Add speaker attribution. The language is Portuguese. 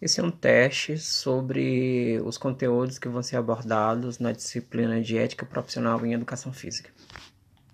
Speaker 1: Esse é um teste sobre os conteúdos que vão ser abordados na disciplina de Ética Profissional em Educação Física.